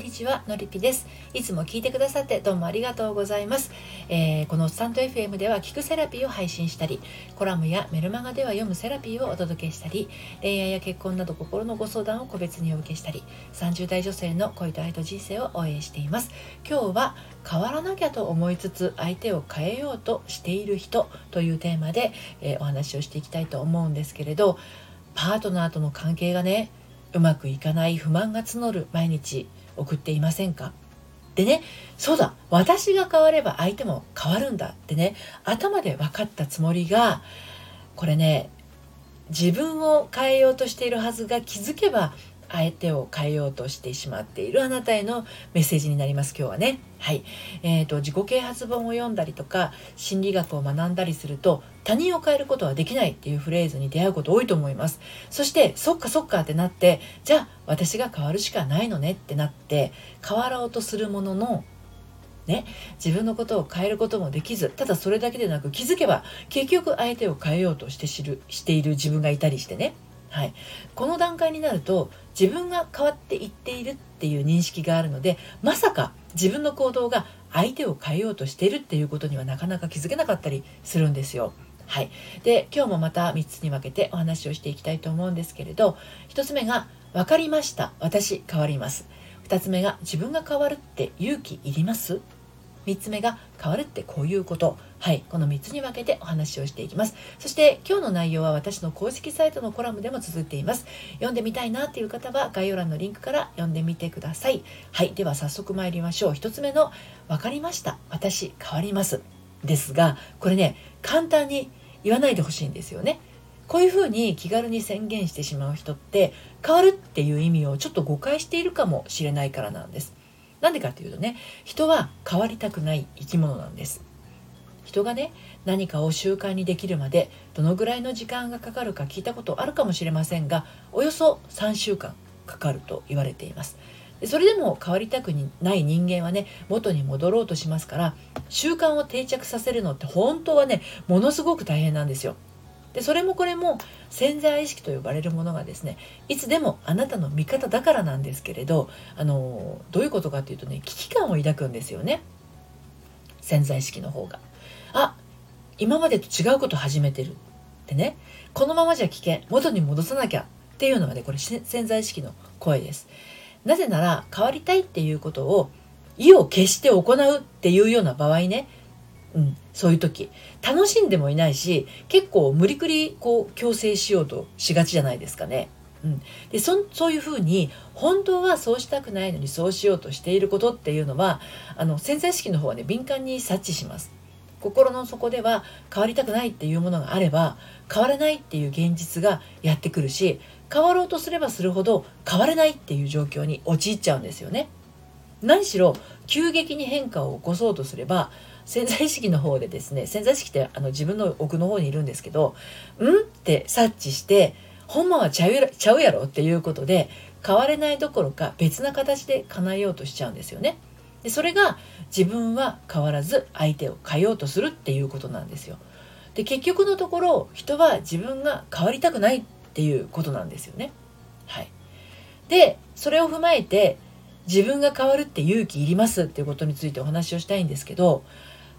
にちはのりぴです。いつも聞いてくださってどうもありがとうございます、えー、このスタンド FM では聞くセラピーを配信したりコラムやメルマガでは読むセラピーをお届けしたり恋愛や結婚など心のご相談を個別にお受けしたり30代女性の恋と愛と人生を応援しています。今日は変わらなきゃと思いつつ相手を変えようとしている人というテーマで、えー、お話をしていきたいと思うんですけれどパートナーとの関係がねうまくいかない不満が募る毎日。送っていませんか？でねそうだ私が変われば相手も変わるんだってね頭で分かったつもりがこれね自分を変えようとしているはずが気づけば相手を変えようとしてしまっているあなたへのメッセージになります今日はね。はい、えーと、自己啓発本を読んだりとか心理学を学んだりすると他人を変えることはできないっていうフレーズに出会うこと多いと思います。そしてそっかそっかってなってじゃあ私が変わるしかないのねってなって変わろうとするもののね、自分のことを変えることもできずただそれだけでなく気づけば結局相手を変えようとして知るしている自分がいたりしてねはい、この段階になると自分が変わっていっているっていう認識があるのでまさか自分の行動が相手を変えようとしているっていうことにはなかなか気づけなかったりするんですよ。はい、で今日もまた3つに分けてお話をしていきたいと思うんですけれど1つ目が「分かりました私変わります」2つ目が「自分が変わるって勇気いります?」3つ目が変わるってこういうこと。はいこの3つに分けてお話をしていきます。そして今日の内容は私の公式サイトのコラムでも綴っています。読んでみたいなっていう方は概要欄のリンクから読んでみてください。はいでは早速参りましょう。1つ目の分かりました。私変わります。ですがこれね簡単に言わないでほしいんですよね。こういうふうに気軽に宣言してしまう人って変わるっていう意味をちょっと誤解しているかもしれないからなんです。なんでかっていうとね人は変わりたくない生き物なんです。人がね何かを習慣にできるまでどのぐらいの時間がかかるか聞いたことあるかもしれませんがおよそ3週間かかると言われています。それでも変わりたくない人間はね元に戻ろうとしますから習慣を定着させるのって本当はねものすごく大変なんですよ。でそれもこれも潜在意識と呼ばれるものがですねいつでもあなたの味方だからなんですけれどあのどういうことかっていうとね危機感を抱くんですよね潜在意識の方が。あ今までと違うこと始めてるってねこのままじゃ危険元に戻さなきゃっていうのがねこれ潜在意識の声です。なぜなら変わりたいっていうことを意を決して行うっていうような場合ねうん、そういう時楽しんでもいないし結構無理くりこう強制しようとしがちじゃないですかね。うん、でそそういうふうに本当はそうしたくないのにそうしようとしていることっていうのはあの潜在意識の方はね敏感に察知します。心の底では変わりたくないっていうものがあれば変われないっていう現実がやってくるし変わろうとすればするほど変われないっていう状況に陥っちゃうんですよね。何しろ急激に変化を起こそうとすれば潜在意識の方でですね潜在意識ってあの自分の奥の方にいるんですけど「ん?」って察知して「ほんまはちゃうやろちゃうやろ」っていうことで変われないどころか別な形で叶えようとしちゃうんですよね。でそれが自分は変わらず相手を変えようとするっていうことなんですよ。で結局のところ人は自分が変わりたくないっていうことなんですよね。はい、でそれを踏まえて自分が変わるって勇気いりますっていうことについてお話をしたいんですけど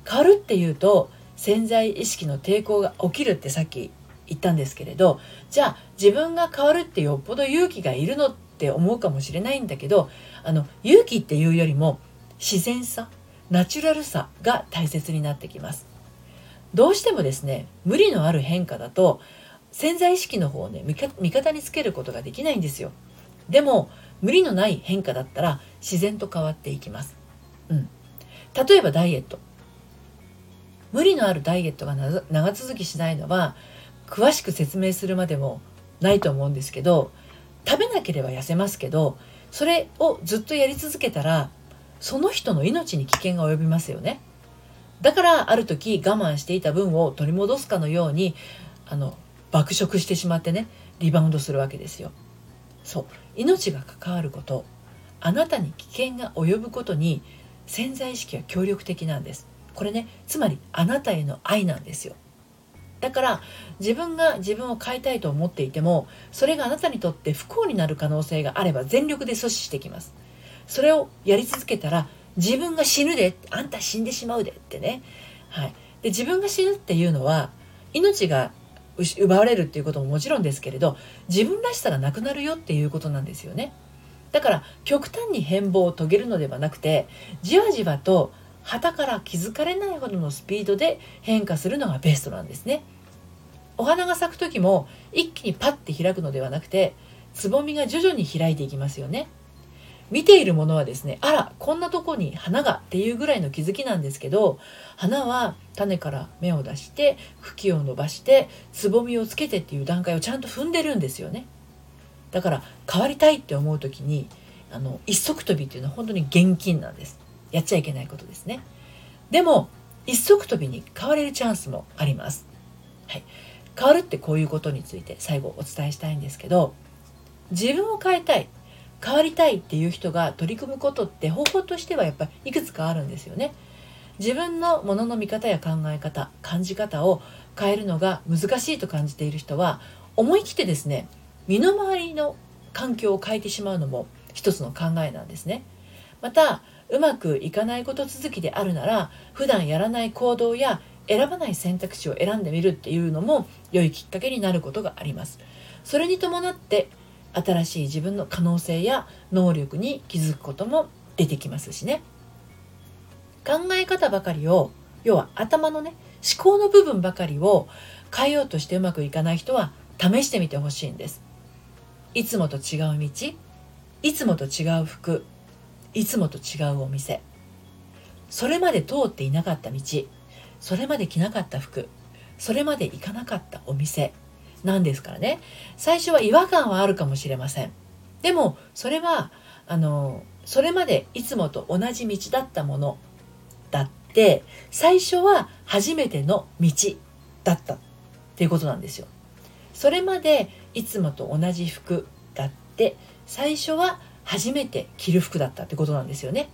変わるっていうと潜在意識の抵抗が起きるってさっき言ったんですけれどじゃあ自分が変わるってよっぽど勇気がいるのって思うかもしれないんだけどあの勇気っていうよりも自然さナチュラルさが大切になってきます。どうしてもですね無理のある変化だと潜在意識の方をね味方につけることができないんですよ。でも無理のない変化だったら自然と変わっていきます、うん、例えばダイエット。無理のあるダイエットが長続きしないのは詳しく説明するまでもないと思うんですけど食べなければ痩せますけどそれをずっとやり続けたらその人の命に危険が及びますよね。だからある時我慢していた分を取り戻すかのようにあの爆食してしまってねリバウンドするわけですよ。そう。命が関わることあなたに危険が及ぶことに潜在意識は協力的なんです。これねつまりあなたへの愛なんですよ。だから自分が自分を変えたいと思っていてもそれがあなたにとって不幸になる可能性があれば全力で阻止してきます。それをやり続けたら自分が死ぬであんた死んでしまうでってね、はい、で自分が死ぬっていうのは命が奪われるっていうことももちろんですけれど自分らしさがなくなるよっていうことなんですよね。だから極端に変貌を遂げるのではなくてじわじわと旗から気づかれないほどのスピードで変化するのがベストなんですね。お花が咲く時も一気にパッて開くのではなくてつぼみが徐々に開いていきますよね。見ているものはですねあらこんなとこに花がっていうぐらいの気づきなんですけど花は種から芽を出して茎を伸ばしてつぼみをつけてっていう段階をちゃんと踏んでるんですよね。だから変わりたいって思う時にあの一足飛びっていうのは本当に現金なんです。やっちゃいけないことですねでも一足飛びに変われるチャンスもあります、はい、変わるってこういうことについて最後お伝えしたいんですけど自分を変えたい変わりたいっていう人が取り組むことって方法としてはやっぱりいくつかあるんですよね。自分のものの見方や考え方感じ方を変えるのが難しいと感じている人は思い切ってですね身の回りの環境を変えてしまうのも一つの考えなんですね。またうまくいかないこと続きであるなら普段やらない行動や選ばない選択肢を選んでみるっていうのも良いきっかけになることがあります。それに伴って新しい自分の可能性や能力に気づくことも出てきますしね考え方ばかりを要は頭のね思考の部分ばかりを変えようとしてうまくいかない人は試してみてほしいんですいつもと違う道いつもと違う服いつもと違うお店。それまで通っていなかった道。それまで着なかった服。それまで行かなかったお店。なんですからね。最初は違和感はあるかもしれません。でもそれはあのそれまでいつもと同じ道だったもの。だって最初は初めての道だったっていうことなんですよ。それまでいつもと同じ服だって最初は初めて着る服だったってことなんですよね。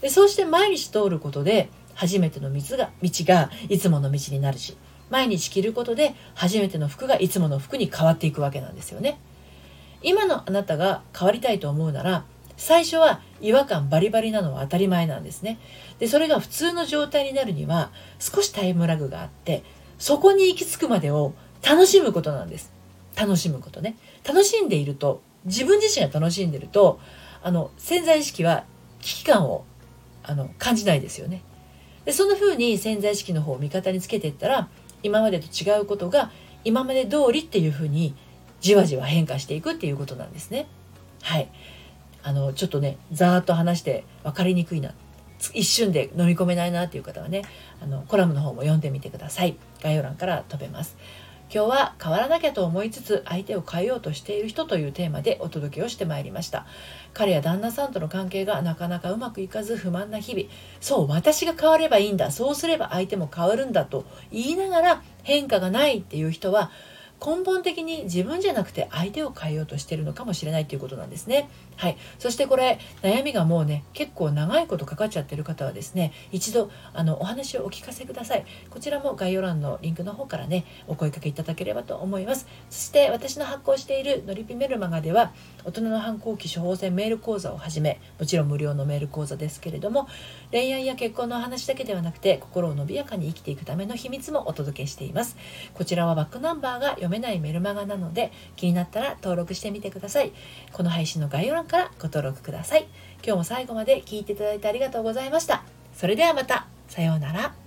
でそうして毎日通ることで初めての道が道がいつもの道になるし毎日着ることで初めての服がいつもの服に変わっていくわけなんですよね。今のあなたが変わりたいと思うなら最初は違和感バリバリなのは当たり前なんですね。でそれが普通の状態になるには少しタイムラグがあってそこに行き着くまでを楽しむことなんです。楽しむことね。楽しんでいると自分自身が楽しんでるとあの潜在意識は危機感をあの感じないですよねでそんな風に潜在意識の方を味方につけていったら今までと違うことが今まで通りっていうふうにじわじわ変化していくっていうことなんですね。はい。あの、ちょっとね、ざーっと話して分かりにくいな。一瞬で飲み込めないなっていう方はね、あの、コラムの方も読んでみてください。概要欄から飛べます。今日は変わらなきゃと思いつつ相手を変えようとしている人というテーマでお届けをしてまいりました。彼や旦那さんとの関係がなかなかうまくいかず不満な日々。そう私が変わればいいんだ。そうすれば相手も変わるんだと言いながら変化がないっていう人は根本的に自分じゃなくて相手を変えようとしてるのかもしれないということなんですね。はい。そしてこれ、悩みがもうね、結構長いことかかっちゃってる方はですね、一度、あの、お話をお聞かせください。こちらも概要欄のリンクの方からね、お声かけいただければと思います。そして私の発行しているのりぴメルマガでは、大人の反抗期処方箋メール講座をはじめ、もちろん無料のメール講座ですけれども、恋愛や結婚の話だけではなくて、心を伸びやかに生きていくための秘密もお届けしています。こちらはバックナンバーが読めないメルマガなので気になったら登録してみてくださいこの配信の概要欄からご登録ください。今日も最後まで聞いていただいてありがとうございました。それではまた。さようなら。